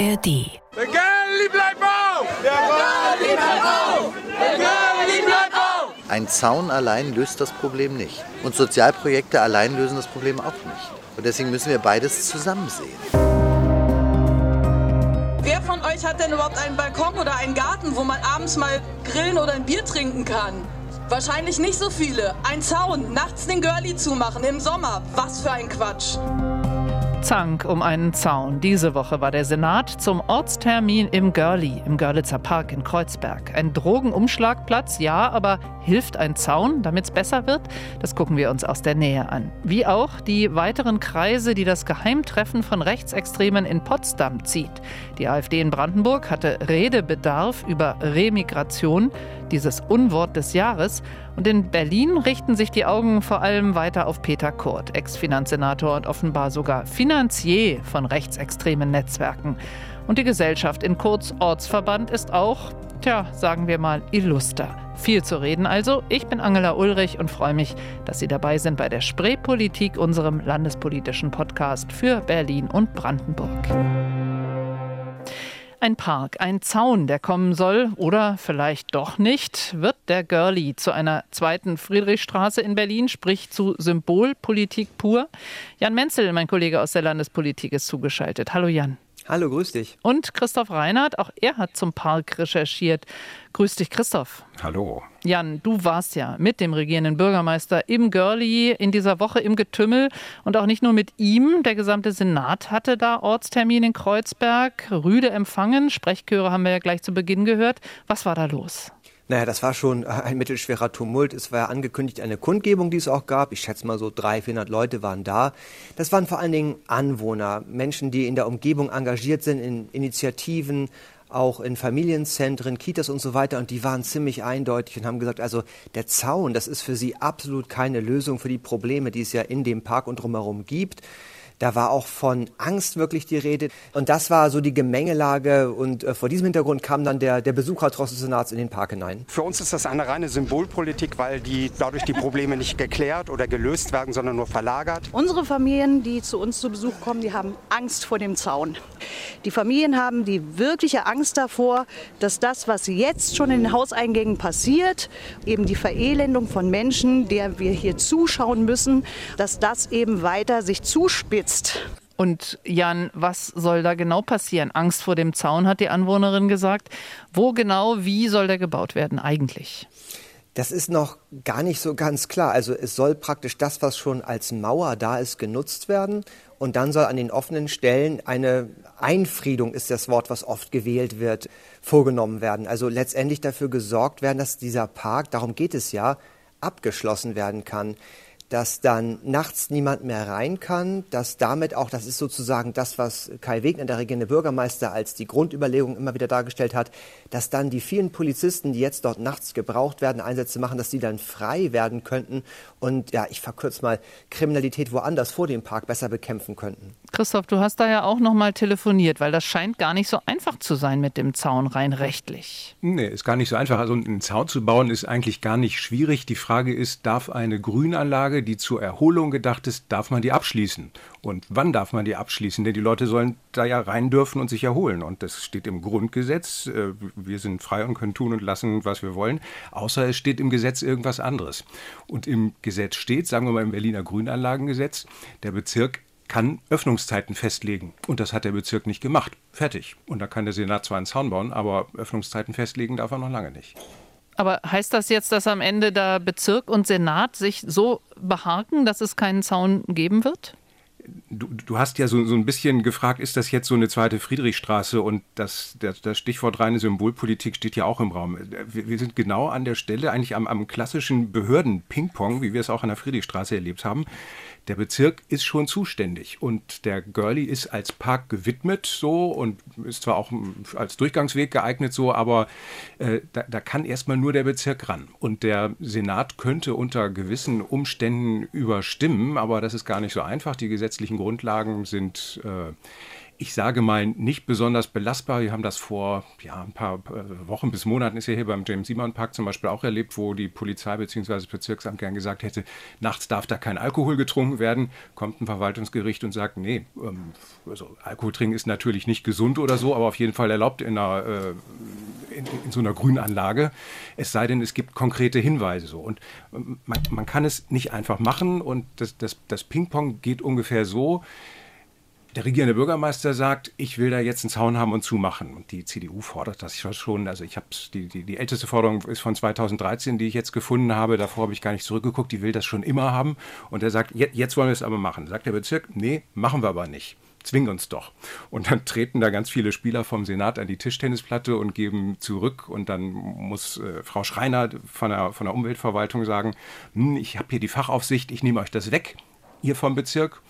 ARD. Der Girlie bleibt auf! Der Girlie bleibt auf! Der Girlie bleibt auf! Ein Zaun allein löst das Problem nicht. Und Sozialprojekte allein lösen das Problem auch nicht. Und deswegen müssen wir beides zusammen sehen. Wer von euch hat denn überhaupt einen Balkon oder einen Garten, wo man abends mal grillen oder ein Bier trinken kann? Wahrscheinlich nicht so viele. Ein Zaun, nachts den Girlie zumachen im Sommer. Was für ein Quatsch. Zank um einen Zaun. Diese Woche war der Senat zum Ortstermin im Görli, im Görlitzer Park in Kreuzberg. Ein Drogenumschlagplatz, ja, aber hilft ein Zaun, damit es besser wird? Das gucken wir uns aus der Nähe an. Wie auch die weiteren Kreise, die das Geheimtreffen von Rechtsextremen in Potsdam zieht. Die AfD in Brandenburg hatte Redebedarf über Remigration, dieses Unwort des Jahres. Und in Berlin richten sich die Augen vor allem weiter auf Peter Kurt, Ex-Finanzsenator und offenbar sogar Finanzier von rechtsextremen Netzwerken. Und die Gesellschaft in Kurz Ortsverband ist auch, tja, sagen wir mal, illuster. Viel zu reden also. Ich bin Angela Ulrich und freue mich, dass Sie dabei sind bei der Spreepolitik, unserem landespolitischen Podcast für Berlin und Brandenburg. Ein Park, ein Zaun, der kommen soll oder vielleicht doch nicht, wird der Görli zu einer zweiten Friedrichstraße in Berlin, sprich zu Symbolpolitik pur. Jan Menzel, mein Kollege aus der Landespolitik, ist zugeschaltet. Hallo Jan. Hallo, grüß dich. Und Christoph Reinhardt, auch er hat zum Park recherchiert. Grüß dich, Christoph. Hallo. Jan, du warst ja mit dem regierenden Bürgermeister im Görli in dieser Woche im Getümmel und auch nicht nur mit ihm. Der gesamte Senat hatte da Ortstermin in Kreuzberg, rüde empfangen. Sprechchöre haben wir ja gleich zu Beginn gehört. Was war da los? Naja, das war schon ein mittelschwerer Tumult. Es war ja angekündigt eine Kundgebung, die es auch gab. Ich schätze mal so 300, 400 Leute waren da. Das waren vor allen Dingen Anwohner, Menschen, die in der Umgebung engagiert sind, in Initiativen, auch in Familienzentren, Kitas und so weiter. Und die waren ziemlich eindeutig und haben gesagt, also der Zaun, das ist für sie absolut keine Lösung für die Probleme, die es ja in dem Park und drumherum gibt. Da war auch von Angst wirklich die Rede. Und das war so die Gemengelage. Und äh, vor diesem Hintergrund kam dann der, der Besucher trotz des Senats in den Park hinein. Für uns ist das eine reine Symbolpolitik, weil die, dadurch die Probleme nicht geklärt oder gelöst werden, sondern nur verlagert. Unsere Familien, die zu uns zu Besuch kommen, die haben Angst vor dem Zaun. Die Familien haben die wirkliche Angst davor, dass das, was jetzt schon in den Hauseingängen passiert, eben die Verelendung von Menschen, der wir hier zuschauen müssen, dass das eben weiter sich zuspitzt jetzt. Und Jan, was soll da genau passieren? Angst vor dem Zaun, hat die Anwohnerin gesagt. Wo genau, wie soll der gebaut werden eigentlich? Das ist noch gar nicht so ganz klar. Also es soll praktisch das, was schon als Mauer da ist, genutzt werden. Und dann soll an den offenen Stellen eine Einfriedung, ist das Wort, was oft gewählt wird, vorgenommen werden. Also letztendlich dafür gesorgt werden, dass dieser Park, darum geht es ja, abgeschlossen werden kann dass dann nachts niemand mehr rein kann, dass damit auch, das ist sozusagen das, was Kai Wegner, der regierende Bürgermeister, als die Grundüberlegung immer wieder dargestellt hat, dass dann die vielen Polizisten, die jetzt dort nachts gebraucht werden, Einsätze machen, dass die dann frei werden könnten und, ja, ich verkürze mal, Kriminalität woanders vor dem Park besser bekämpfen könnten. Christoph, du hast da ja auch noch mal telefoniert, weil das scheint gar nicht so einfach zu sein mit dem Zaun rein rechtlich. Nee, ist gar nicht so einfach. Also einen Zaun zu bauen ist eigentlich gar nicht schwierig. Die Frage ist, darf eine Grünanlage die zur Erholung gedacht ist, darf man die abschließen? Und wann darf man die abschließen? Denn die Leute sollen da ja rein dürfen und sich erholen. Und das steht im Grundgesetz. Äh, wir sind frei und können tun und lassen, was wir wollen. Außer es steht im Gesetz irgendwas anderes. Und im Gesetz steht, sagen wir mal im Berliner Grünanlagengesetz, der Bezirk kann Öffnungszeiten festlegen. Und das hat der Bezirk nicht gemacht. Fertig. Und da kann der Senat zwar einen Zaun bauen, aber Öffnungszeiten festlegen darf er noch lange nicht. Aber heißt das jetzt, dass am Ende der Bezirk und Senat sich so beharken, dass es keinen Zaun geben wird? Du, du, hast ja so, so ein bisschen gefragt, ist das jetzt so eine zweite Friedrichstraße und das, das, das Stichwort reine Symbolpolitik steht ja auch im Raum. Wir, wir sind genau an der Stelle, eigentlich am, am klassischen Behörden-Ping-Pong, wie wir es auch an der Friedrichstraße erlebt haben der Bezirk ist schon zuständig und der Girlie ist als Park gewidmet so und ist zwar auch als Durchgangsweg geeignet so, aber äh, da, da, kann erstmal nur der Bezirk ran. Und der Senat könnte unter gewissen Umständen überstimmen, aber das ist gar nicht so einfach. Die gesetzlichen Grundlagen sind äh, ich sage mal, nicht besonders belastbar. Wir haben das vor ja, ein paar äh, Wochen bis Monaten, ist ja hier beim James Simon Park zum Beispiel auch erlebt, wo die Polizei bzw. Bezirksamt gern gesagt hätte, nachts darf da kein Alkohol getrunken werden. Kommt ein Verwaltungsgericht und sagt, nee, ähm, also Alkohol trinken ist natürlich nicht gesund oder so, aber auf jeden Fall erlaubt in, einer, äh, in, in so einer Grünanlage. Es sei denn, es gibt konkrete Hinweise so. Und ähm, man, man kann es nicht einfach machen und das, das, das Ping-Pong geht ungefähr so der regierende Bürgermeister sagt, ich will da jetzt einen Zaun haben und zumachen. Und die CDU fordert das schon. Also ich habe die, die, die älteste Forderung ist von 2013, die ich jetzt gefunden habe. Davor habe ich gar nicht zurückgeguckt. Die will das schon immer haben. Und er sagt, jetzt, wollen wir es aber machen. Sagt der Bezirk, nee, machen wir aber nicht. Zwingen uns doch. Und dann treten da ganz viele Spieler vom Senat an die Tischtennisplatte und geben zurück. Und dann muss äh, Frau Schreiner von der, von der Umweltverwaltung sagen, hm, ich habe hier die Fachaufsicht, ich nehme euch das weg, ihr vom Bezirk.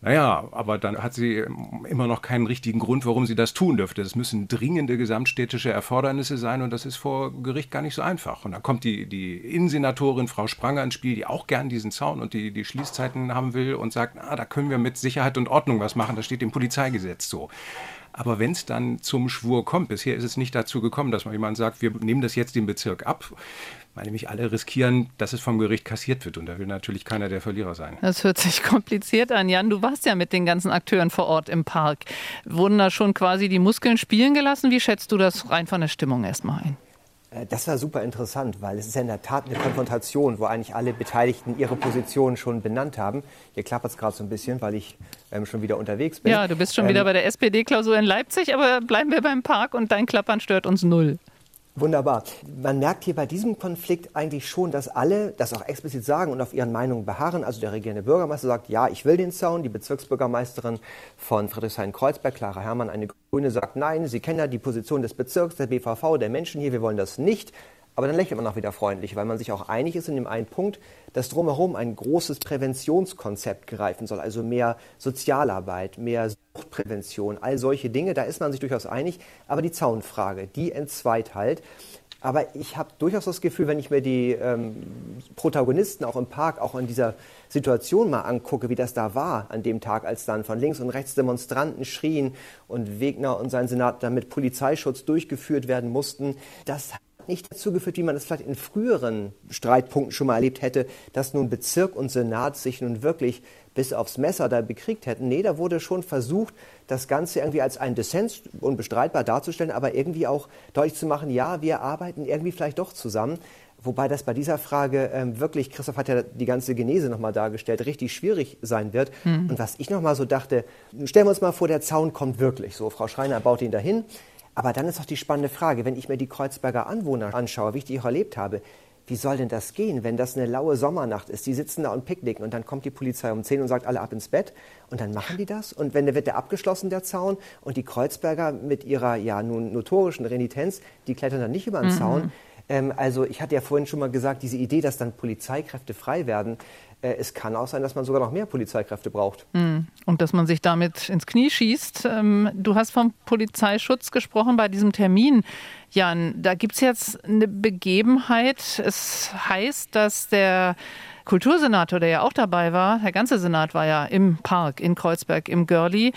Naja, aber dann hat sie immer noch keinen richtigen Grund, warum sie das tun dürfte. Das müssen dringende gesamtstädtische Erfordernisse sein und das ist vor Gericht gar nicht so einfach. Und dann kommt die, die Innensenatorin Frau Spranger ins Spiel, die auch gern diesen Zaun und die, die Schließzeiten haben will und sagt, na, da können wir mit Sicherheit und Ordnung was machen, das steht im Polizeigesetz so. Aber wenn es dann zum Schwur kommt, bisher ist es nicht dazu gekommen, dass man jemand sagt, wir nehmen das jetzt dem Bezirk ab, weil nämlich alle riskieren, dass es vom Gericht kassiert wird. Und da will natürlich keiner der Verlierer sein. Das hört sich kompliziert an. Jan, du warst ja mit den ganzen Akteuren vor Ort im Park. Wurden da schon quasi die Muskeln spielen gelassen? Wie schätzt du das rein von der Stimmung erstmal ein? Äh, das war super interessant, weil es ist ja in der Tat eine Konfrontation, wo eigentlich alle Beteiligten ihre Position schon benannt haben. Hier klappert es gerade so ein bisschen, weil ich ähm, schon wieder unterwegs bin. Ja, du bist schon ähm, wieder bei der SPD-Klausur in Leipzig, aber bleiben wir beim Park und dein Klappern stört uns null. Wunderbar. Man merkt hier bei diesem Konflikt eigentlich schon, dass alle das auch explizit sagen und auf ihren Meinungen beharren. Also der regierende Bürgermeister sagt, ja, ich will den Zaun. Die Bezirksbürgermeisterin von Friedrichshain-Kreuzberg, Clara Herrmann, eine Grüne, sagt, nein, Sie kennen ja die Position des Bezirks, der BVV, der Menschen hier, wir wollen das nicht. Aber dann lächelt man auch wieder freundlich, weil man sich auch einig ist in dem einen Punkt, dass drumherum ein großes Präventionskonzept greifen soll, also mehr Sozialarbeit, mehr Suchtprävention, all solche Dinge, da ist man sich durchaus einig. Aber die Zaunfrage, die entzweit halt. Aber ich habe durchaus das Gefühl, wenn ich mir die ähm, Protagonisten auch im Park, auch in dieser Situation mal angucke, wie das da war an dem Tag, als dann von links und rechts Demonstranten schrien und Wegner und sein Senat dann mit Polizeischutz durchgeführt werden mussten, das nicht dazu geführt, wie man es vielleicht in früheren Streitpunkten schon mal erlebt hätte, dass nun Bezirk und Senat sich nun wirklich bis aufs Messer da bekriegt hätten. Nee, da wurde schon versucht, das Ganze irgendwie als ein Dissens unbestreitbar darzustellen, aber irgendwie auch deutlich zu machen, ja, wir arbeiten irgendwie vielleicht doch zusammen. Wobei das bei dieser Frage ähm, wirklich, Christoph hat ja die ganze Genese nochmal dargestellt, richtig schwierig sein wird. Mhm. Und was ich nochmal so dachte, stellen wir uns mal vor, der Zaun kommt wirklich so. Frau Schreiner baut ihn dahin. Aber dann ist doch die spannende Frage, wenn ich mir die Kreuzberger Anwohner anschaue, wie ich die auch erlebt habe, wie soll denn das gehen, wenn das eine laue Sommernacht ist? Die sitzen da und picknicken und dann kommt die Polizei um 10 und sagt alle ab ins Bett und dann machen die das und wenn der wird der abgeschlossen der Zaun und die Kreuzberger mit ihrer ja nun notorischen Renitenz, die klettern dann nicht über den mhm. Zaun. Ähm, also ich hatte ja vorhin schon mal gesagt, diese Idee, dass dann Polizeikräfte frei werden, es kann auch sein, dass man sogar noch mehr Polizeikräfte braucht. Hm. Und dass man sich damit ins Knie schießt. Ähm, du hast vom Polizeischutz gesprochen bei diesem Termin. Jan, da gibt es jetzt eine Begebenheit. Es heißt, dass der Kultursenator, der ja auch dabei war, der ganze Senat war ja im Park in Kreuzberg im Görli,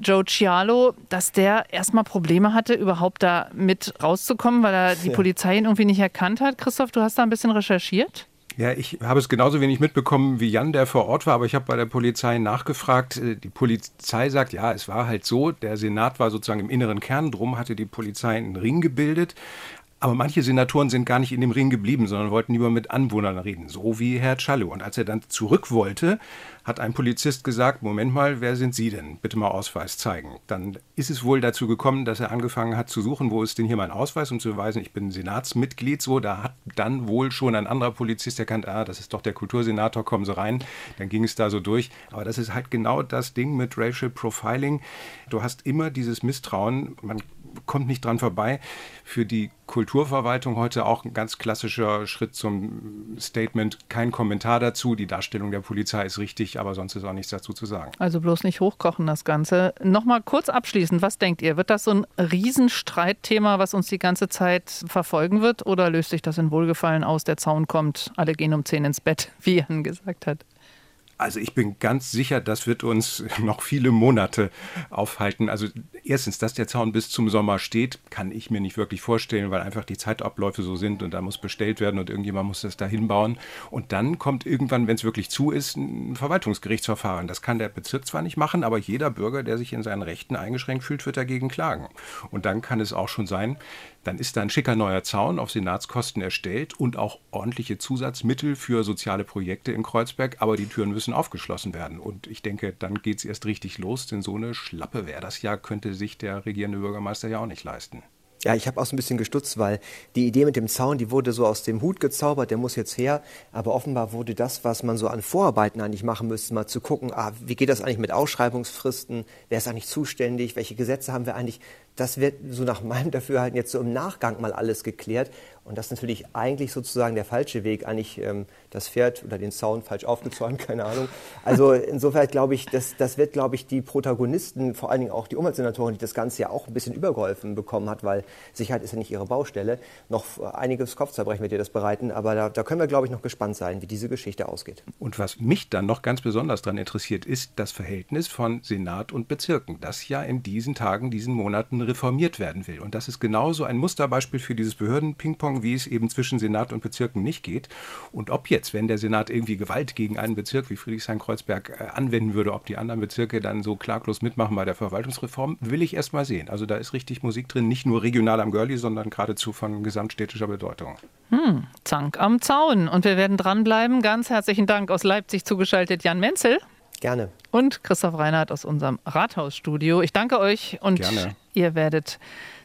Joe Cialo, dass der erstmal Probleme hatte, überhaupt da mit rauszukommen, weil er die Polizei ihn irgendwie nicht erkannt hat. Christoph, du hast da ein bisschen recherchiert? Ja, ich habe es genauso wenig mitbekommen wie Jan, der vor Ort war, aber ich habe bei der Polizei nachgefragt. Äh, die Polizei sagt, ja, es war halt so, der Senat war sozusagen im inneren Kern, drum hatte die Polizei einen Ring gebildet. Aber manche Senatoren sind gar nicht in dem Ring geblieben, sondern wollten lieber mit Anwohnern reden, so wie Herr Challo. Und als er dann zurück wollte, hat ein Polizist gesagt, Moment mal, wer sind Sie denn? Bitte mal Ausweis zeigen. Dann ist es wohl dazu gekommen, dass er angefangen hat zu suchen, wo ist denn hier mein Ausweis, um zu beweisen, ich bin Senatsmitglied. So, da hat dann wohl schon ein anderer Polizist erkannt, ah, das ist doch der Kultursenator, kommen Sie rein. Dann ging es da so durch. Aber das ist halt genau das Ding mit Racial Profiling. Du hast immer dieses Misstrauen. Man kommt nicht dran vorbei. Für die Kulturverwaltung heute auch ein ganz klassischer Schritt zum Statement. Kein Kommentar dazu. Die Darstellung der Polizei ist richtig, aber sonst ist auch nichts dazu zu sagen. Also bloß nicht hochkochen das Ganze. Nochmal kurz abschließend, was denkt ihr? Wird das so ein Riesenstreitthema, was uns die ganze Zeit verfolgen wird? Oder löst sich das in Wohlgefallen aus? Der Zaun kommt, alle gehen um 10 ins Bett, wie Jan gesagt hat. Also ich bin ganz sicher, das wird uns noch viele Monate aufhalten. Also erstens, dass der Zaun bis zum Sommer steht, kann ich mir nicht wirklich vorstellen, weil einfach die Zeitabläufe so sind und da muss bestellt werden und irgendjemand muss das da hinbauen. Und dann kommt irgendwann, wenn es wirklich zu ist, ein Verwaltungsgerichtsverfahren. Das kann der Bezirk zwar nicht machen, aber jeder Bürger, der sich in seinen Rechten eingeschränkt fühlt, wird dagegen klagen. Und dann kann es auch schon sein, dann ist da ein schicker neuer Zaun auf Senatskosten erstellt und auch ordentliche Zusatzmittel für soziale Projekte in Kreuzberg, aber die Türen müssen aufgeschlossen werden. Und ich denke, dann geht es erst richtig los, denn so eine Schlappe wäre das ja, könnte sich der regierende Bürgermeister ja auch nicht leisten. Ja, ich habe auch so ein bisschen gestutzt, weil die Idee mit dem Zaun, die wurde so aus dem Hut gezaubert, der muss jetzt her. Aber offenbar wurde das, was man so an Vorarbeiten eigentlich machen müsste, mal zu gucken, ah, wie geht das eigentlich mit Ausschreibungsfristen, wer ist eigentlich zuständig, welche Gesetze haben wir eigentlich, das wird so nach meinem Dafürhalten jetzt so im Nachgang mal alles geklärt. Und das ist natürlich eigentlich sozusagen der falsche Weg, eigentlich ähm, das Pferd oder den Zaun falsch aufgezäumt, keine Ahnung. Also insofern glaube ich, das, das wird, glaube ich, die Protagonisten, vor allen Dingen auch die Umweltsenatoren, die das Ganze ja auch ein bisschen übergeholfen bekommen hat, weil Sicherheit ist ja nicht ihre Baustelle, noch einiges Kopfzerbrechen wird ihr das bereiten. Aber da, da können wir, glaube ich, noch gespannt sein, wie diese Geschichte ausgeht. Und was mich dann noch ganz besonders daran interessiert, ist das Verhältnis von Senat und Bezirken, das ja in diesen Tagen, diesen Monaten reformiert werden will. Und das ist genauso ein Musterbeispiel für dieses Behörden-Ping-Pong, wie es eben zwischen Senat und Bezirken nicht geht. Und ob jetzt, wenn der Senat irgendwie Gewalt gegen einen Bezirk wie Friedrichshain-Kreuzberg äh, anwenden würde, ob die anderen Bezirke dann so klaglos mitmachen bei der Verwaltungsreform, will ich erst mal sehen. Also da ist richtig Musik drin, nicht nur regional am Görli, sondern geradezu von gesamtstädtischer Bedeutung. Hm, Zank am Zaun. Und wir werden dranbleiben. Ganz herzlichen Dank aus Leipzig zugeschaltet, Jan Menzel. Gerne. Und Christoph Reinhardt aus unserem Rathausstudio. Ich danke euch und Gerne. ihr werdet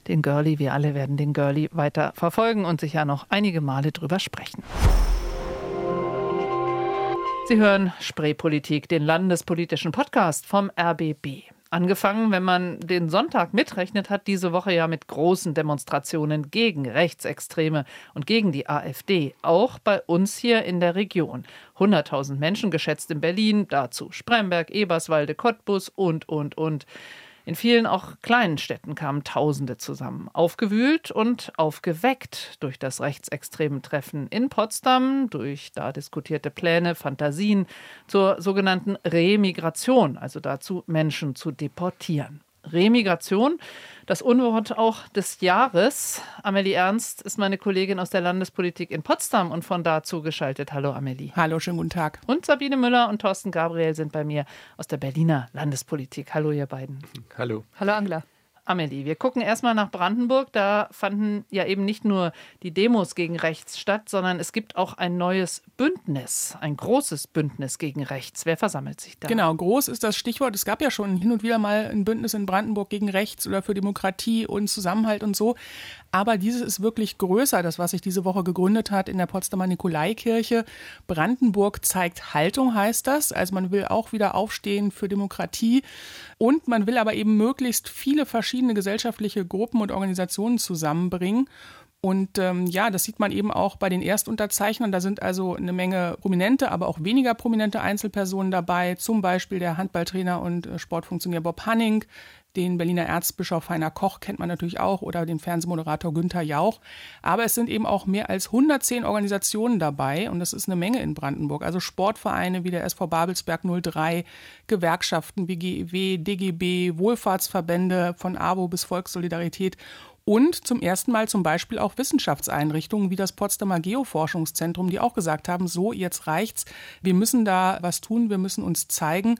den Girlie, wir alle werden den Girlie weiter verfolgen und sicher noch einige Male drüber sprechen. Sie hören Spreepolitik, den landespolitischen Podcast vom RBB. Angefangen, wenn man den Sonntag mitrechnet, hat diese Woche ja mit großen Demonstrationen gegen Rechtsextreme und gegen die AfD, auch bei uns hier in der Region. 100.000 Menschen geschätzt in Berlin, dazu Spremberg, Eberswalde, Cottbus und, und, und. In vielen auch kleinen Städten kamen Tausende zusammen, aufgewühlt und aufgeweckt durch das rechtsextreme Treffen in Potsdam, durch da diskutierte Pläne, Fantasien zur sogenannten Remigration, also dazu, Menschen zu deportieren. Remigration, das Unwort auch des Jahres. Amelie Ernst ist meine Kollegin aus der Landespolitik in Potsdam und von da zugeschaltet. Hallo Amelie. Hallo, schönen guten Tag. Und Sabine Müller und Thorsten Gabriel sind bei mir aus der Berliner Landespolitik. Hallo ihr beiden. Hallo. Hallo Angela. Amelie, wir gucken erstmal nach Brandenburg. Da fanden ja eben nicht nur die Demos gegen rechts statt, sondern es gibt auch ein neues Bündnis, ein großes Bündnis gegen rechts. Wer versammelt sich da? Genau, groß ist das Stichwort. Es gab ja schon hin und wieder mal ein Bündnis in Brandenburg gegen rechts oder für Demokratie und Zusammenhalt und so. Aber dieses ist wirklich größer, das, was sich diese Woche gegründet hat in der Potsdamer Nikolaikirche. Brandenburg zeigt Haltung, heißt das. Also man will auch wieder aufstehen für Demokratie. Und man will aber eben möglichst viele verschiedene gesellschaftliche Gruppen und Organisationen zusammenbringen. Und ähm, ja, das sieht man eben auch bei den Erstunterzeichnern. Da sind also eine Menge prominente, aber auch weniger prominente Einzelpersonen dabei. Zum Beispiel der Handballtrainer und äh, Sportfunktionär Bob Hanning, den Berliner Erzbischof Heiner Koch kennt man natürlich auch oder den Fernsehmoderator Günther Jauch. Aber es sind eben auch mehr als 110 Organisationen dabei und das ist eine Menge in Brandenburg. Also Sportvereine wie der SV Babelsberg 03, Gewerkschaften wie GEW, DGB, Wohlfahrtsverbände von AWO bis Volkssolidarität und zum ersten Mal zum Beispiel auch Wissenschaftseinrichtungen wie das Potsdamer Geoforschungszentrum, die auch gesagt haben, so jetzt reicht's, wir müssen da was tun, wir müssen uns zeigen.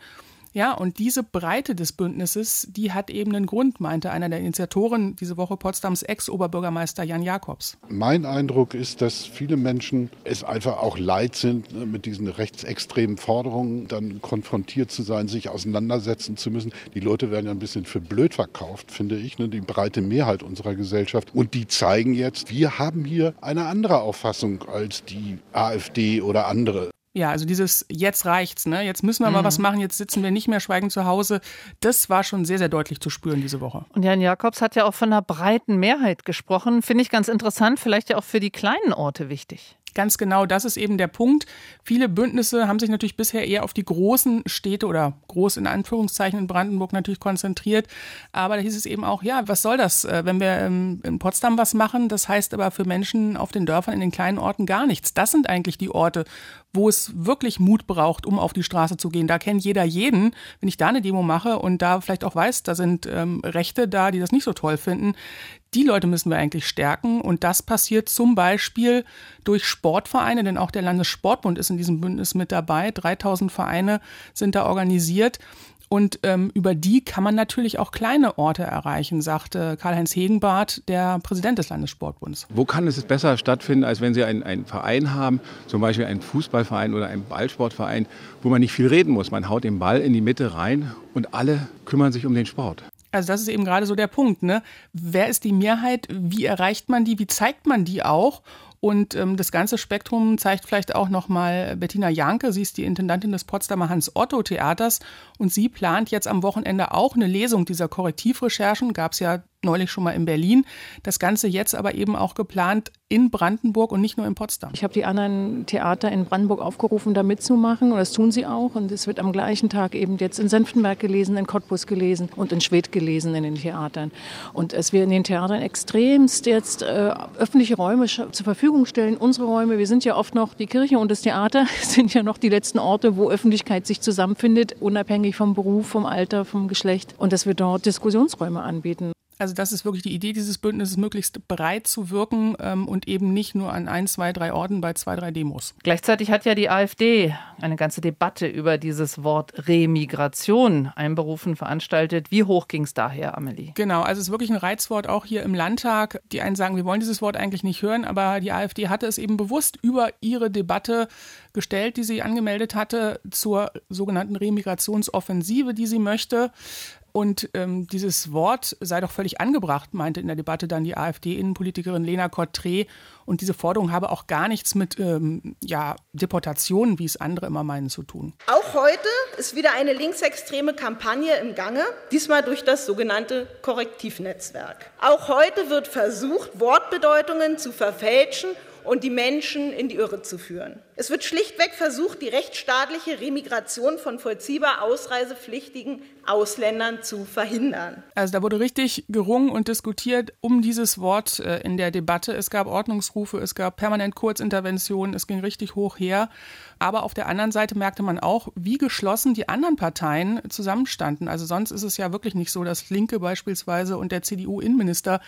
Ja, und diese Breite des Bündnisses, die hat eben einen Grund, meinte einer der Initiatoren diese Woche Potsdams Ex-Oberbürgermeister Jan Jakobs. Mein Eindruck ist, dass viele Menschen es einfach auch leid sind, ne, mit diesen rechtsextremen Forderungen dann konfrontiert zu sein, sich auseinandersetzen zu müssen. Die Leute werden ja ein bisschen für blöd verkauft, finde ich, ne, die breite Mehrheit unserer Gesellschaft. Und die zeigen jetzt, wir haben hier eine andere Auffassung als die AfD oder andere. Ja, also dieses jetzt reicht's, ne? Jetzt müssen wir mal was machen, jetzt sitzen wir nicht mehr schweigend zu Hause. Das war schon sehr, sehr deutlich zu spüren diese Woche. Und Jan Jakobs hat ja auch von einer breiten Mehrheit gesprochen. Finde ich ganz interessant, vielleicht ja auch für die kleinen Orte wichtig. Ganz genau, das ist eben der Punkt. Viele Bündnisse haben sich natürlich bisher eher auf die großen Städte oder groß in Anführungszeichen in Brandenburg natürlich konzentriert. Aber da hieß es eben auch, ja, was soll das, äh, wenn wir in Potsdam was machen? Das heißt aber für Menschen auf den Dörfern, in den kleinen Orten gar nichts. Das sind eigentlich die Orte, wo es wirklich Mut braucht, um auf die Straße zu gehen. Da kennt jeder jeden. Wenn ich da eine Demo mache und da vielleicht auch weiß, da sind ähm, Rechte da, die das nicht so toll finden, die Leute müssen wir eigentlich stärken. Und das passiert zum Beispiel durch Sportvereine, denn auch der Landessportbund ist in diesem Bündnis mit dabei. 3000 Vereine sind da organisiert. Und ähm, über die kann man natürlich auch kleine Orte erreichen, sagte Karl-Heinz Hegenbarth, der Präsident des Landessportbunds. Wo kann es besser stattfinden, als wenn Sie einen, einen Verein haben, zum Beispiel einen Fußballverein oder einen Ballsportverein, wo man nicht viel reden muss. Man haut den Ball in die Mitte rein und alle kümmern sich um den Sport. Also das ist eben gerade so der Punkt, ne? Wer ist die Mehrheit? Wie erreicht man die? Wie zeigt man die auch? Und ähm, das ganze Spektrum zeigt vielleicht auch nochmal Bettina Janke. Sie ist die Intendantin des Potsdamer Hans-Otto-Theaters und sie plant jetzt am Wochenende auch eine Lesung dieser Korrektivrecherchen. Gab es ja neulich schon mal in Berlin. Das Ganze jetzt aber eben auch geplant in Brandenburg und nicht nur in Potsdam. Ich habe die anderen Theater in Brandenburg aufgerufen, da mitzumachen und das tun sie auch. Und es wird am gleichen Tag eben jetzt in Senftenberg gelesen, in Cottbus gelesen und in Schwedt gelesen in den Theatern. Und es wir in den Theatern extremst jetzt äh, öffentliche Räume zur Verfügung stellen, unsere Räume. Wir sind ja oft noch, die Kirche und das Theater sind ja noch die letzten Orte, wo Öffentlichkeit sich zusammenfindet, unabhängig vom Beruf, vom Alter, vom Geschlecht. Und dass wir dort Diskussionsräume anbieten. Also das ist wirklich die Idee dieses Bündnisses, möglichst breit zu wirken ähm, und eben nicht nur an ein, zwei, drei Orten bei zwei, drei Demos. Gleichzeitig hat ja die AfD eine ganze Debatte über dieses Wort Remigration einberufen, veranstaltet. Wie hoch ging es daher, Amelie? Genau, also es ist wirklich ein Reizwort auch hier im Landtag. Die einen sagen, wir wollen dieses Wort eigentlich nicht hören, aber die AfD hatte es eben bewusst über ihre Debatte gestellt, die sie angemeldet hatte zur sogenannten Remigrationsoffensive, die sie möchte. Und ähm, dieses Wort sei doch völlig angebracht, meinte in der Debatte dann die AfD-Innenpolitikerin Lena Kottré. Und diese Forderung habe auch gar nichts mit ähm, ja, Deportationen, wie es andere immer meinen, zu tun. Auch heute ist wieder eine linksextreme Kampagne im Gange, diesmal durch das sogenannte Korrektivnetzwerk. Auch heute wird versucht, Wortbedeutungen zu verfälschen und die Menschen in die Irre zu führen. Es wird schlichtweg versucht, die rechtsstaatliche Remigration von vollziehbar ausreisepflichtigen Ausländern zu verhindern. Also da wurde richtig gerungen und diskutiert um dieses Wort äh, in der Debatte. Es gab Ordnungsrufe, es gab permanent Kurzinterventionen, es ging richtig hoch her. Aber auf der anderen Seite merkte man auch, wie geschlossen die anderen Parteien zusammenstanden. Also sonst ist es ja wirklich nicht so, dass Linke beispielsweise und der CDU-Innenminister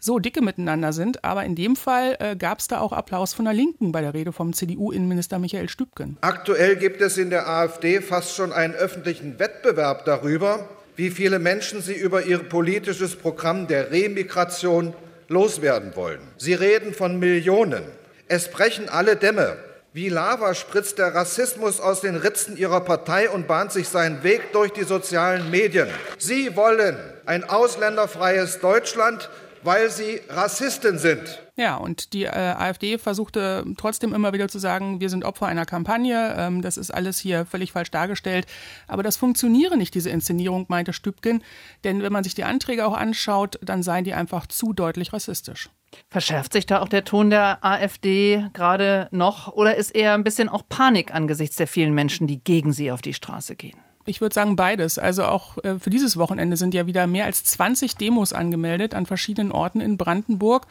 so dicke miteinander sind. Aber in dem Fall äh, gab es da auch Applaus von der Linken bei der Rede vom CDU-Innenminister Michael Stübgen. Aktuell gibt es in der AfD fast schon einen öffentlichen Wettbewerb darüber, wie viele Menschen sie über ihr politisches Programm der Remigration loswerden wollen. Sie reden von Millionen. Es brechen alle Dämme. Wie Lava spritzt der Rassismus aus den Ritzen ihrer Partei und bahnt sich seinen Weg durch die sozialen Medien. Sie wollen ein ausländerfreies Deutschland, weil sie Rassisten sind. Ja, und die äh, AfD versuchte trotzdem immer wieder zu sagen, wir sind Opfer einer Kampagne, ähm, das ist alles hier völlig falsch dargestellt. Aber das funktioniere nicht, diese Inszenierung, meinte Stübgen. Denn wenn man sich die Anträge auch anschaut, dann seien die einfach zu deutlich rassistisch. Verschärft sich da auch der Ton der AfD gerade noch oder ist eher ein bisschen auch Panik angesichts der vielen Menschen, die gegen sie auf die Straße gehen? Ich würde sagen beides. Also auch äh, für dieses Wochenende sind ja wieder mehr als 20 Demos angemeldet an verschiedenen Orten in Brandenburg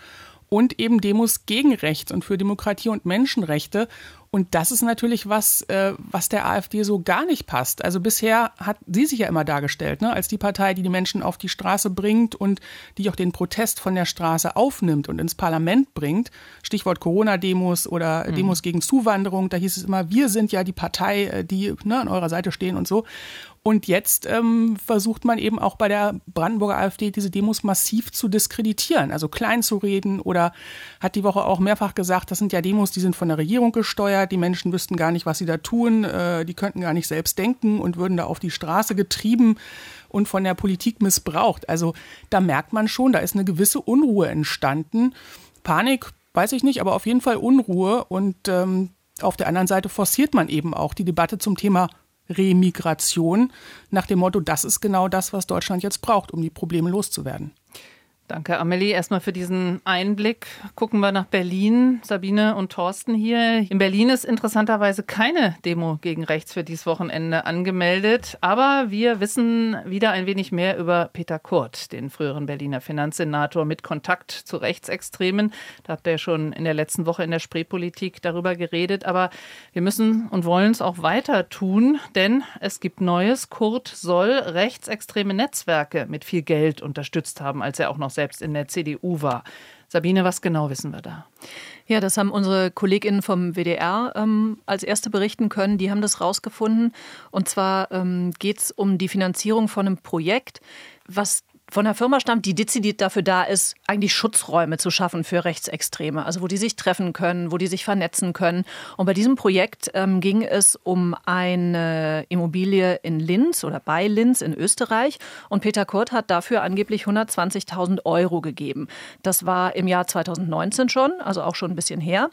und eben Demos gegen Rechts und für Demokratie und Menschenrechte. Und das ist natürlich was, äh, was der AfD so gar nicht passt. Also bisher hat sie sich ja immer dargestellt, ne, als die Partei, die die Menschen auf die Straße bringt und die auch den Protest von der Straße aufnimmt und ins Parlament bringt. Stichwort Corona-Demos oder mhm. Demos gegen Zuwanderung. Da hieß es immer, wir sind ja die Partei, äh, die ne, an eurer Seite stehen und so. Und jetzt ähm, versucht man eben auch bei der Brandenburger AfD diese Demos massiv zu diskreditieren, also klein zu reden oder hat die Woche auch mehrfach gesagt, das sind ja Demos, die sind von der Regierung gesteuert, die Menschen wüssten gar nicht, was sie da tun, äh, die könnten gar nicht selbst denken und würden da auf die Straße getrieben und von der Politik missbraucht. Also da merkt man schon, da ist eine gewisse Unruhe entstanden. Panik, weiß ich nicht, aber auf jeden Fall Unruhe und ähm, auf der anderen Seite forciert man eben auch die Debatte zum Thema Remigration nach dem Motto, das ist genau das, was Deutschland jetzt braucht, um die Probleme loszuwerden. Danke, Amelie. Erstmal für diesen Einblick. Gucken wir nach Berlin. Sabine und Thorsten hier. In Berlin ist interessanterweise keine Demo gegen rechts für dieses Wochenende angemeldet. Aber wir wissen wieder ein wenig mehr über Peter Kurt, den früheren Berliner Finanzsenator mit Kontakt zu Rechtsextremen. Da habt ihr schon in der letzten Woche in der Spreepolitik darüber geredet. Aber wir müssen und wollen es auch weiter tun, denn es gibt Neues. Kurt soll rechtsextreme Netzwerke mit viel Geld unterstützt haben, als er auch noch selbst in der CDU war. Sabine, was genau wissen wir da? Ja, das haben unsere KollegInnen vom WDR ähm, als erste berichten können. Die haben das rausgefunden. Und zwar ähm, geht es um die Finanzierung von einem Projekt, was von einer Firma stammt, die dezidiert dafür da ist, eigentlich Schutzräume zu schaffen für Rechtsextreme, also wo die sich treffen können, wo die sich vernetzen können. Und bei diesem Projekt ähm, ging es um eine Immobilie in Linz oder bei Linz in Österreich. Und Peter Kurt hat dafür angeblich 120.000 Euro gegeben. Das war im Jahr 2019 schon, also auch schon ein bisschen her.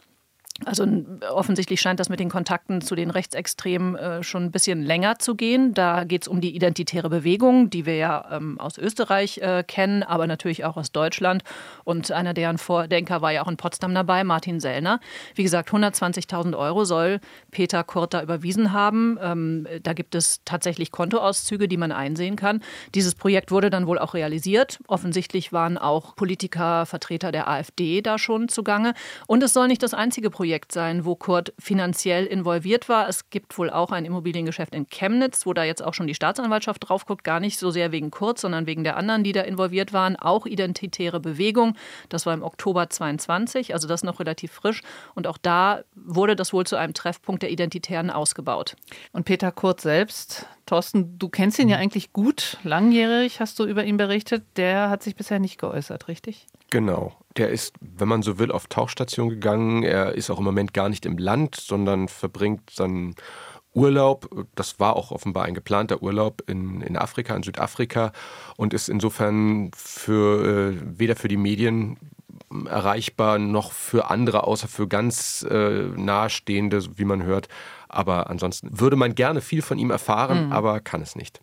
Also offensichtlich scheint das mit den Kontakten zu den Rechtsextremen äh, schon ein bisschen länger zu gehen. Da geht es um die identitäre Bewegung, die wir ja ähm, aus Österreich äh, kennen, aber natürlich auch aus Deutschland. Und einer deren Vordenker war ja auch in Potsdam dabei, Martin Sellner. Wie gesagt, 120.000 Euro soll Peter Kurt da überwiesen haben. Ähm, da gibt es tatsächlich Kontoauszüge, die man einsehen kann. Dieses Projekt wurde dann wohl auch realisiert. Offensichtlich waren auch Politiker, Vertreter der AfD da schon zugange. Und es soll nicht das einzige Projekt Projekt sein, wo Kurt finanziell involviert war. Es gibt wohl auch ein Immobiliengeschäft in Chemnitz, wo da jetzt auch schon die Staatsanwaltschaft drauf guckt. Gar nicht so sehr wegen Kurt, sondern wegen der anderen, die da involviert waren. Auch identitäre Bewegung. Das war im Oktober 22, also das noch relativ frisch. Und auch da wurde das wohl zu einem Treffpunkt der Identitären ausgebaut. Und Peter Kurt selbst, Thorsten, du kennst ihn ja mhm. eigentlich gut, langjährig hast du über ihn berichtet. Der hat sich bisher nicht geäußert, richtig? Genau. Der ist, wenn man so will, auf Tauchstation gegangen. Er ist auch im Moment gar nicht im Land, sondern verbringt seinen Urlaub, das war auch offenbar ein geplanter Urlaub in, in Afrika, in Südafrika und ist insofern für äh, weder für die Medien erreichbar noch für andere, außer für ganz äh, nahestehende, wie man hört. Aber ansonsten würde man gerne viel von ihm erfahren, mhm. aber kann es nicht.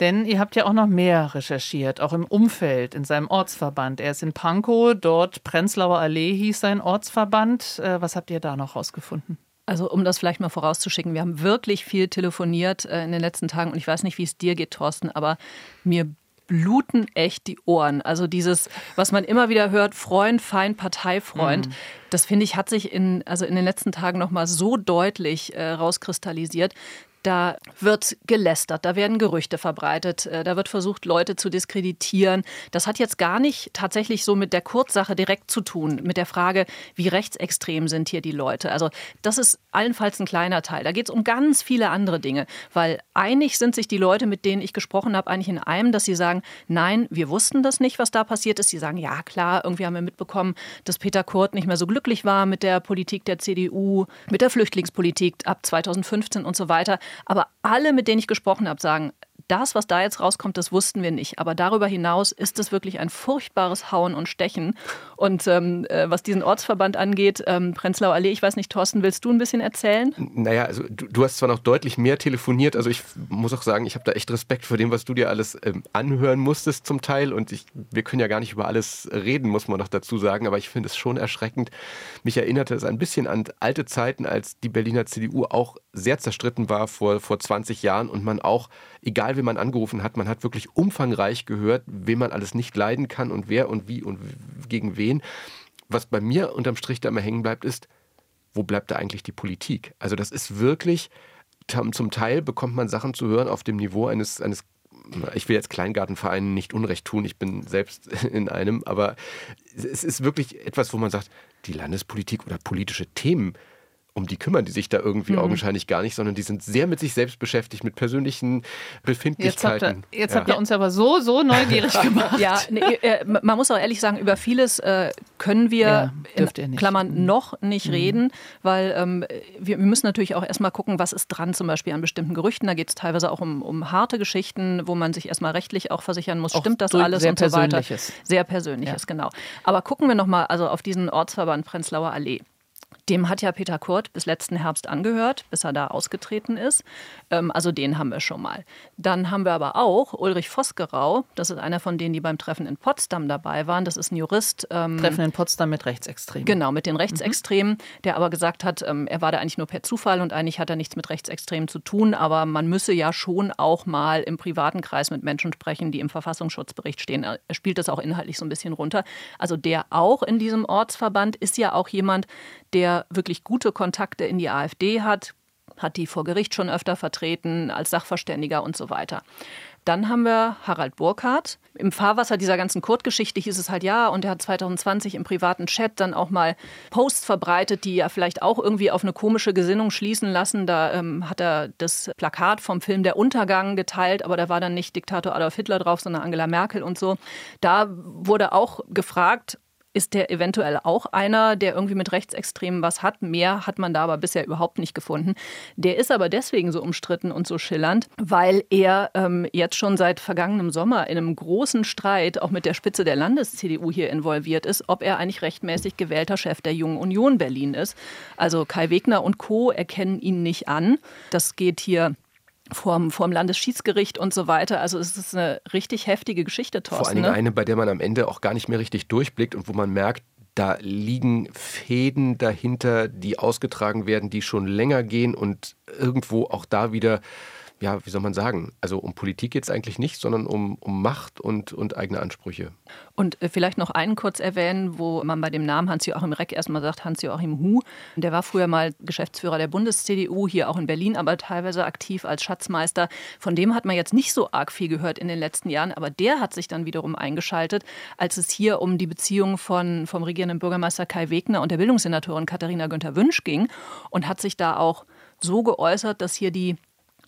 Denn ihr habt ja auch noch mehr recherchiert, auch im Umfeld, in seinem Ortsverband. Er ist in Pankow, dort Prenzlauer Allee hieß sein Ortsverband. Äh, was habt ihr da noch rausgefunden? Also um das vielleicht mal vorauszuschicken, wir haben wirklich viel telefoniert äh, in den letzten Tagen und ich weiß nicht, wie es dir geht, Thorsten, aber mir bluten echt die Ohren. Also dieses, was man immer wieder hört, Freund, Feind, Parteifreund, mhm. das finde ich, hat sich in, also in den letzten Tagen nochmal so deutlich äh, rauskristallisiert, da wird gelästert, da werden Gerüchte verbreitet, äh, da wird versucht, Leute zu diskreditieren. Das hat jetzt gar nicht tatsächlich so mit der Kurzsache direkt zu tun, mit der Frage, wie rechtsextrem sind hier die Leute. Also das ist allenfalls ein kleiner Teil. Da geht es um ganz viele andere Dinge, weil einig sind sich die Leute, mit denen ich gesprochen habe, eigentlich in einem, dass sie sagen, nein, wir wussten das nicht, was da passiert ist. Sie sagen, ja klar, irgendwie haben wir mitbekommen, dass Peter Kurt nicht mehr so glücklich war mit der Politik der CDU, mit der Flüchtlingspolitik ab 2015 und so weiter. Aber alle, mit denen ich gesprochen habe, sagen, das, was da jetzt rauskommt, das wussten wir nicht. Aber darüber hinaus ist es wirklich ein furchtbares Hauen und Stechen. Und ähm, äh, was diesen Ortsverband angeht, ähm, Prenzlauer Allee, ich weiß nicht, Thorsten, willst du ein bisschen erzählen? Naja, also du, du hast zwar noch deutlich mehr telefoniert, also ich muss auch sagen, ich habe da echt Respekt vor dem, was du dir alles ähm, anhören musstest zum Teil. Und ich, wir können ja gar nicht über alles reden, muss man noch dazu sagen. Aber ich finde es schon erschreckend. Mich erinnerte es ein bisschen an alte Zeiten, als die Berliner CDU auch sehr zerstritten war vor, vor 20 Jahren und man auch, egal wie man angerufen hat, man hat wirklich umfangreich gehört, wen man alles nicht leiden kann und wer und wie und gegen wen. Was bei mir unterm Strich da immer hängen bleibt, ist, wo bleibt da eigentlich die Politik? Also das ist wirklich, zum Teil bekommt man Sachen zu hören auf dem Niveau eines, eines ich will jetzt Kleingartenvereinen nicht Unrecht tun, ich bin selbst in einem, aber es ist wirklich etwas, wo man sagt, die Landespolitik oder politische Themen um die kümmern die sich da irgendwie mhm. augenscheinlich gar nicht, sondern die sind sehr mit sich selbst beschäftigt, mit persönlichen Befindlichkeiten. Jetzt habt ihr, jetzt ja. habt ihr uns aber so, so neugierig gemacht. Ja, nee, äh, man muss auch ehrlich sagen, über vieles äh, können wir ja, in Klammern mhm. noch nicht mhm. reden, weil ähm, wir, wir, müssen natürlich auch erstmal gucken, was ist dran zum Beispiel an bestimmten Gerüchten. Da geht es teilweise auch um, um harte Geschichten, wo man sich erstmal rechtlich auch versichern muss, auch stimmt das alles und so weiter. Sehr Persönliches, ja. genau. Aber gucken wir nochmal also auf diesen Ortsverband Prenzlauer Allee. Dem hat ja Peter Kurt bis letzten Herbst angehört, bis er da ausgetreten ist. Ähm, also den haben wir schon mal. Dann haben wir aber auch Ulrich Vosgerau. Das ist einer von denen, die beim Treffen in Potsdam dabei waren. Das ist ein Jurist. Ähm, Treffen in Potsdam mit Rechtsextremen. Genau, mit den Rechtsextremen. Mhm. Der aber gesagt hat, ähm, er war da eigentlich nur per Zufall und eigentlich hat er nichts mit Rechtsextremen zu tun. Aber man müsse ja schon auch mal im privaten Kreis mit Menschen sprechen, die im Verfassungsschutzbericht stehen. Er spielt das auch inhaltlich so ein bisschen runter. Also der auch in diesem Ortsverband ist ja auch jemand, der wirklich gute Kontakte in die AfD hat, hat die vor Gericht schon öfter vertreten, als Sachverständiger und so weiter. Dann haben wir Harald Burkhardt. Im Fahrwasser dieser ganzen Kurt-Geschichte hieß es halt ja, und er hat 2020 im privaten Chat dann auch mal Posts verbreitet, die ja vielleicht auch irgendwie auf eine komische Gesinnung schließen lassen. Da ähm, hat er das Plakat vom Film Der Untergang geteilt, aber da war dann nicht Diktator Adolf Hitler drauf, sondern Angela Merkel und so. Da wurde auch gefragt, ist der eventuell auch einer, der irgendwie mit Rechtsextremen was hat. Mehr hat man da aber bisher überhaupt nicht gefunden. Der ist aber deswegen so umstritten und so schillernd, weil er ähm, jetzt schon seit vergangenem Sommer in einem großen Streit auch mit der Spitze der Landes-CDU hier involviert ist, ob er eigentlich rechtmäßig gewählter Chef der Jungen Union Berlin ist. Also Kai Wegner und Co. erkennen ihn nicht an. Das geht hier vorm, vorm Landesschiedsgericht und so weiter. Also es ist eine richtig heftige Geschichte, Thorsten. Vor allen Dingen ne? eine, bei der man am Ende auch gar nicht mehr richtig durchblickt und wo man merkt, da liegen Fäden dahinter, die ausgetragen werden, die schon länger gehen und irgendwo auch da wieder ja, wie soll man sagen, also um Politik es eigentlich nicht, sondern um, um Macht und, und eigene Ansprüche. Und äh, vielleicht noch einen kurz erwähnen, wo man bei dem Namen Hans-Joachim Reck erstmal sagt, Hans-Joachim Hu. Der war früher mal Geschäftsführer der Bundes-CDU, hier auch in Berlin, aber teilweise aktiv als Schatzmeister. Von dem hat man jetzt nicht so arg viel gehört in den letzten Jahren, aber der hat sich dann wiederum eingeschaltet, als es hier um die Beziehung von, vom regierenden Bürgermeister Kai Wegner und der Bildungssenatorin Katharina Günther Wünsch ging und hat sich da auch so geäußert, dass hier die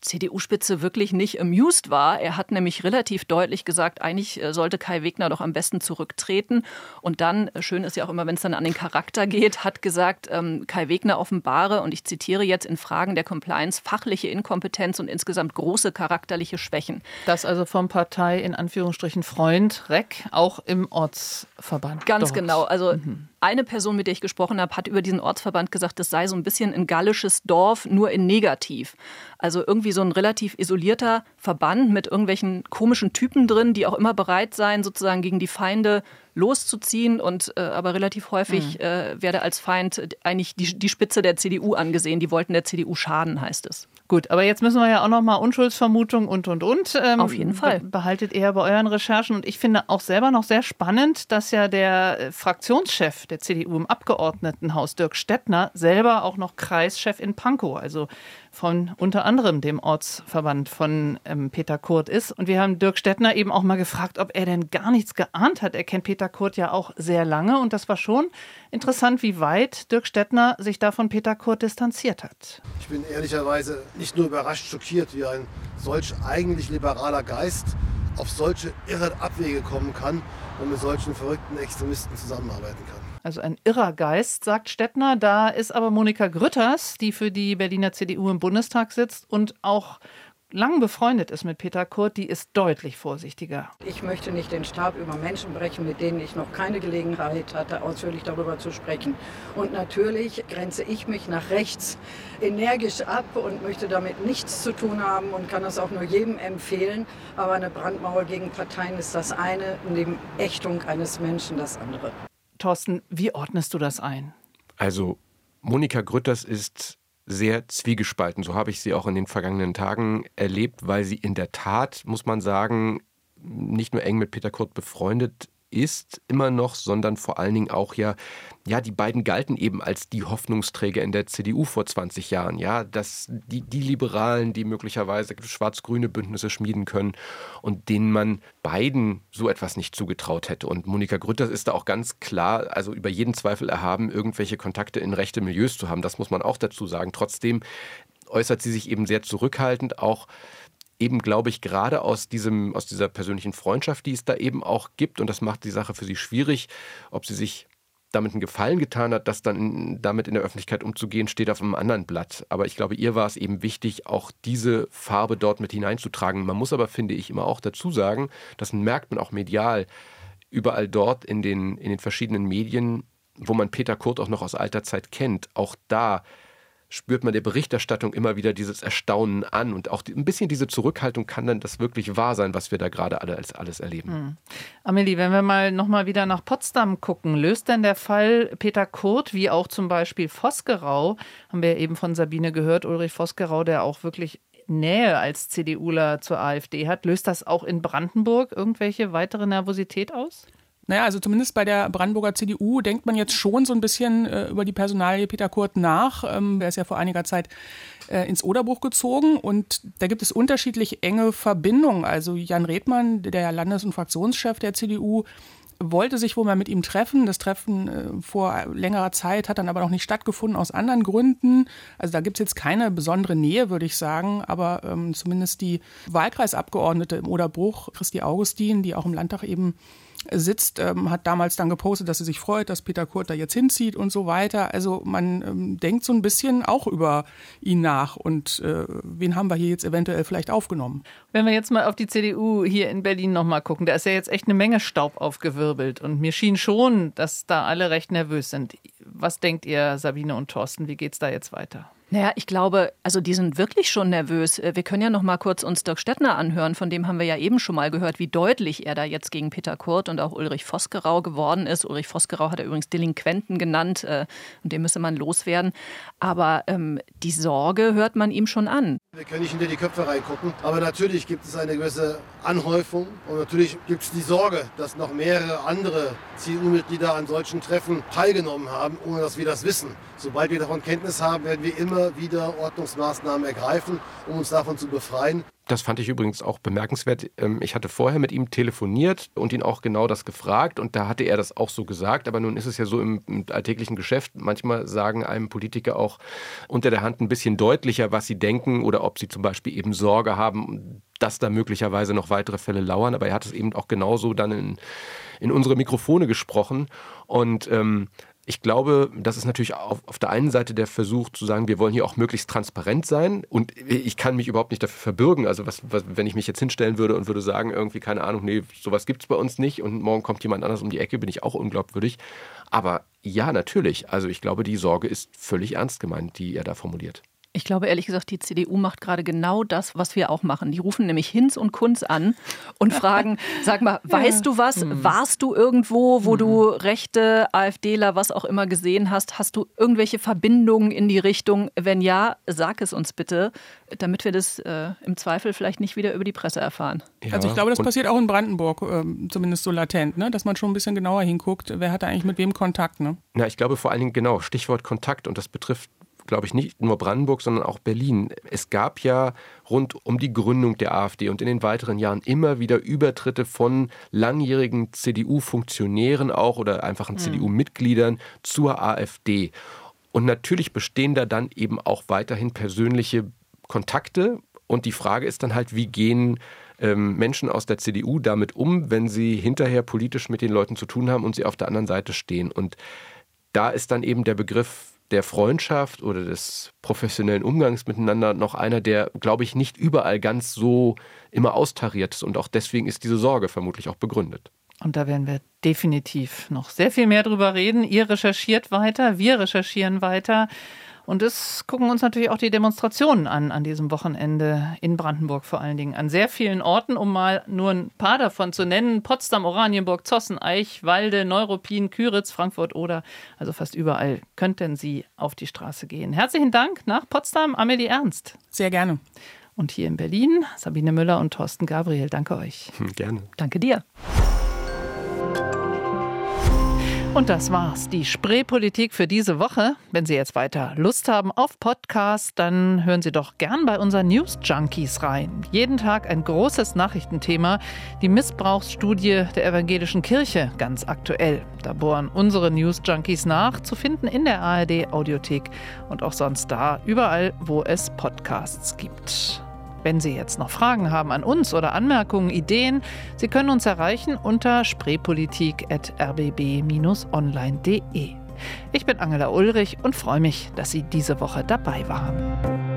CDU-Spitze wirklich nicht amused war. Er hat nämlich relativ deutlich gesagt, eigentlich äh, sollte Kai Wegner doch am besten zurücktreten. Und dann, äh, schön ist ja auch immer, wenn es dann an den Charakter geht, hat gesagt, ähm, Kai Wegner offenbare, und ich zitiere jetzt in Fragen der Compliance, fachliche Inkompetenz und insgesamt große charakterliche Schwächen. Das also vom Partei in Anführungsstrichen Freund Reck, auch im Ortsverband. Ganz dort. genau. Also mhm. eine Person, mit der ich gesprochen habe, hat über diesen Ortsverband gesagt, das sei so ein bisschen ein gallisches Dorf, nur in negativ. Also irgendwie so ein relativ isolierter Verband mit irgendwelchen komischen Typen drin, die auch immer bereit seien, sozusagen gegen die Feinde loszuziehen und äh, aber relativ häufig mhm. äh, werde als Feind eigentlich die, die Spitze der CDU angesehen. Die wollten der CDU schaden, heißt es. Gut, aber jetzt müssen wir ja auch noch mal Unschuldsvermutung und und und. Ähm, Auf jeden Fall. Behaltet eher bei euren Recherchen. Und ich finde auch selber noch sehr spannend, dass ja der äh, Fraktionschef der CDU im Abgeordnetenhaus, Dirk Stettner, selber auch noch Kreischef in Pankow, also von unter anderem dem Ortsverband von ähm, Peter Kurt ist. Und wir haben Dirk Stettner eben auch mal gefragt, ob er denn gar nichts geahnt hat. Er kennt Peter Kurt ja auch sehr lange und das war schon interessant, wie weit Dirk Stettner sich da von Peter Kurt distanziert hat. Ich bin ehrlicherweise nicht nur überrascht, schockiert, wie ein solch eigentlich liberaler Geist auf solche irre Abwege kommen kann und mit solchen verrückten Extremisten zusammenarbeiten kann. Also ein irrer Geist, sagt Stettner. Da ist aber Monika Grütters, die für die Berliner CDU im Bundestag sitzt und auch lang befreundet ist mit Peter Kurt, die ist deutlich vorsichtiger. Ich möchte nicht den Stab über Menschen brechen, mit denen ich noch keine Gelegenheit hatte, ausführlich darüber zu sprechen. Und natürlich grenze ich mich nach rechts energisch ab und möchte damit nichts zu tun haben und kann das auch nur jedem empfehlen. Aber eine Brandmauer gegen Parteien ist das eine, neben Ächtung eines Menschen das andere. Thorsten, wie ordnest du das ein? Also Monika Grütters ist sehr zwiegespalten. So habe ich sie auch in den vergangenen Tagen erlebt, weil sie in der Tat, muss man sagen, nicht nur eng mit Peter Kurt befreundet ist immer noch, sondern vor allen Dingen auch ja, ja, die beiden galten eben als die Hoffnungsträger in der CDU vor 20 Jahren, ja, dass die, die Liberalen, die möglicherweise schwarz-grüne Bündnisse schmieden können und denen man beiden so etwas nicht zugetraut hätte. Und Monika Grütters ist da auch ganz klar, also über jeden Zweifel erhaben, irgendwelche Kontakte in rechte Milieus zu haben. Das muss man auch dazu sagen. Trotzdem äußert sie sich eben sehr zurückhaltend, auch eben, glaube ich, gerade aus, diesem, aus dieser persönlichen Freundschaft, die es da eben auch gibt, und das macht die Sache für sie schwierig, ob sie sich damit einen Gefallen getan hat, das dann damit in der Öffentlichkeit umzugehen, steht auf einem anderen Blatt. Aber ich glaube, ihr war es eben wichtig, auch diese Farbe dort mit hineinzutragen. Man muss aber, finde ich, immer auch dazu sagen, das merkt man auch medial, überall dort in den, in den verschiedenen Medien wo man Peter Kurt auch noch aus alter Zeit kennt, auch da spürt man der Berichterstattung immer wieder dieses Erstaunen an und auch ein bisschen diese Zurückhaltung kann dann das wirklich wahr sein, was wir da gerade alle als alles erleben. Hm. Amelie, wenn wir mal nochmal wieder nach Potsdam gucken, löst denn der Fall Peter Kurt wie auch zum Beispiel Vosgerau, haben wir eben von Sabine gehört, Ulrich Vosgerau, der auch wirklich Nähe als CDUler zur AfD hat, löst das auch in Brandenburg irgendwelche weitere Nervosität aus? Naja, also zumindest bei der Brandenburger CDU denkt man jetzt schon so ein bisschen äh, über die Personalie Peter Kurt nach. Ähm, der ist ja vor einiger Zeit äh, ins Oderbruch gezogen und da gibt es unterschiedlich enge Verbindungen. Also Jan Redmann, der Landes- und Fraktionschef der CDU, wollte sich wohl mal mit ihm treffen. Das Treffen äh, vor längerer Zeit hat dann aber noch nicht stattgefunden aus anderen Gründen. Also da gibt es jetzt keine besondere Nähe, würde ich sagen. Aber ähm, zumindest die Wahlkreisabgeordnete im Oderbruch, Christi Augustin, die auch im Landtag eben sitzt, ähm, hat damals dann gepostet, dass sie sich freut, dass Peter Kurt da jetzt hinzieht und so weiter. Also man ähm, denkt so ein bisschen auch über ihn nach und äh, wen haben wir hier jetzt eventuell vielleicht aufgenommen. Wenn wir jetzt mal auf die CDU hier in Berlin nochmal gucken, da ist ja jetzt echt eine Menge Staub aufgewirbelt und mir schien schon, dass da alle recht nervös sind. Was denkt ihr, Sabine und Thorsten, wie geht es da jetzt weiter? Naja, ich glaube, also die sind wirklich schon nervös. Äh, wir können ja noch mal kurz uns Dirk Stettner anhören, von dem haben wir ja eben schon mal gehört, wie deutlich er da jetzt gegen Peter Kurt und auch Ulrich Vosgerau geworden ist. Ulrich Vosgerau hat er übrigens Delinquenten genannt äh, und den müsse man loswerden. Aber ähm, die Sorge hört man ihm schon an. Wir können nicht hinter die Köpfe reingucken, aber natürlich gibt es eine gewisse Anhäufung und natürlich gibt es die Sorge, dass noch mehrere andere CDU-Mitglieder an solchen Treffen teilgenommen haben, ohne dass wir das wissen. Sobald wir davon Kenntnis haben, werden wir immer wieder Ordnungsmaßnahmen ergreifen, um uns davon zu befreien. Das fand ich übrigens auch bemerkenswert. Ähm, ich hatte vorher mit ihm telefoniert und ihn auch genau das gefragt und da hatte er das auch so gesagt. Aber nun ist es ja so im, alltäglichen Geschäft. Manchmal sagen einem Politiker auch unter der Hand ein bisschen deutlicher, was sie denken oder ob sie zum Beispiel eben Sorge haben, dass da möglicherweise noch weitere Fälle lauern. Aber er hat es eben auch genauso dann in, in unsere Mikrofone gesprochen und ähm, ich glaube, das ist natürlich auf, auf, der einen Seite der Versuch zu sagen, wir wollen hier auch möglichst transparent sein und ich kann mich überhaupt nicht dafür verbürgen. Also was, was wenn ich mich jetzt hinstellen würde und würde sagen, irgendwie keine Ahnung, nee, sowas gibt es bei uns nicht und morgen kommt jemand anders um die Ecke, bin ich auch unglaubwürdig. Aber ja, natürlich. Also ich glaube, die Sorge ist völlig ernst gemeint, die er da formuliert. Ich glaube ehrlich gesagt, die CDU macht gerade genau das, was wir auch machen. Die rufen nämlich Hinz und Kunz an und fragen, sag mal, weißt du was? Hm. Warst du irgendwo, wo du hm. Rechte, AfDler, was auch immer gesehen hast? Hast du irgendwelche Verbindungen in die Richtung? Wenn ja, sag es uns bitte, damit wir das äh, im Zweifel vielleicht nicht wieder über die Presse erfahren. Ja, also ich glaube, das passiert auch in Brandenburg, äh, zumindest so latent, ne? dass man schon ein bisschen genauer hinguckt, wer hat da eigentlich mit wem Kontakt. Ne? Na, ich glaube vor allen Dingen genau, Stichwort Kontakt und das betrifft glaube ich, nicht nur Brandenburg, sondern auch Berlin. Es gab ja rund um die Gründung der AfD und in den weiteren Jahren immer wieder Übertritte von langjährigen CDU-Funktionären auch oder einfachen mhm. CDU-Mitgliedern zur AfD. Und natürlich bestehen da dann eben auch weiterhin persönliche Kontakte. Und die Frage ist dann halt, wie gehen ähm, Menschen aus der CDU damit um, wenn sie hinterher politisch mit den Leuten zu tun haben und sie auf der anderen Seite stehen. Und da ist dann eben der Begriff der Freundschaft oder des professionellen Umgangs miteinander noch einer, der, glaube ich, nicht überall ganz so immer austariert ist. Und auch deswegen ist diese Sorge vermutlich auch begründet. Und da werden wir definitiv noch sehr viel mehr drüber reden. Ihr recherchiert weiter, wir recherchieren weiter. Und es gucken uns natürlich auch die Demonstrationen an, an diesem Wochenende in Brandenburg vor allen Dingen. An sehr vielen Orten, um mal nur ein paar davon zu nennen. Potsdam, Oranienburg, Zossen, Eich, Walde, Neuruppin, Küritz, Frankfurt oder also fast überall könnten Sie auf die Straße gehen. Herzlichen Dank nach Potsdam, Amelie Ernst. Sehr gerne. Und hier in Berlin, Sabine Müller und Thorsten Gabriel. Danke euch. Gerne. Danke dir. Und das war's, die Spreepolitik für diese Woche. Wenn Sie jetzt weiter Lust haben auf Podcast, dann hören Sie doch gern bei unseren News Junkies rein. Jeden Tag ein großes Nachrichtenthema, die Missbrauchsstudie der evangelischen Kirche, ganz aktuell. Da bohren unsere News Junkies nach, zu finden in der ARD Audiothek und auch sonst da, überall, wo es Podcasts gibt. Wenn Sie jetzt noch Fragen haben an uns oder Anmerkungen, Ideen, Sie können uns erreichen unter spreepolitik.rbb-online.de. Ich bin Angela Ulrich und freue mich, dass Sie diese Woche dabei waren.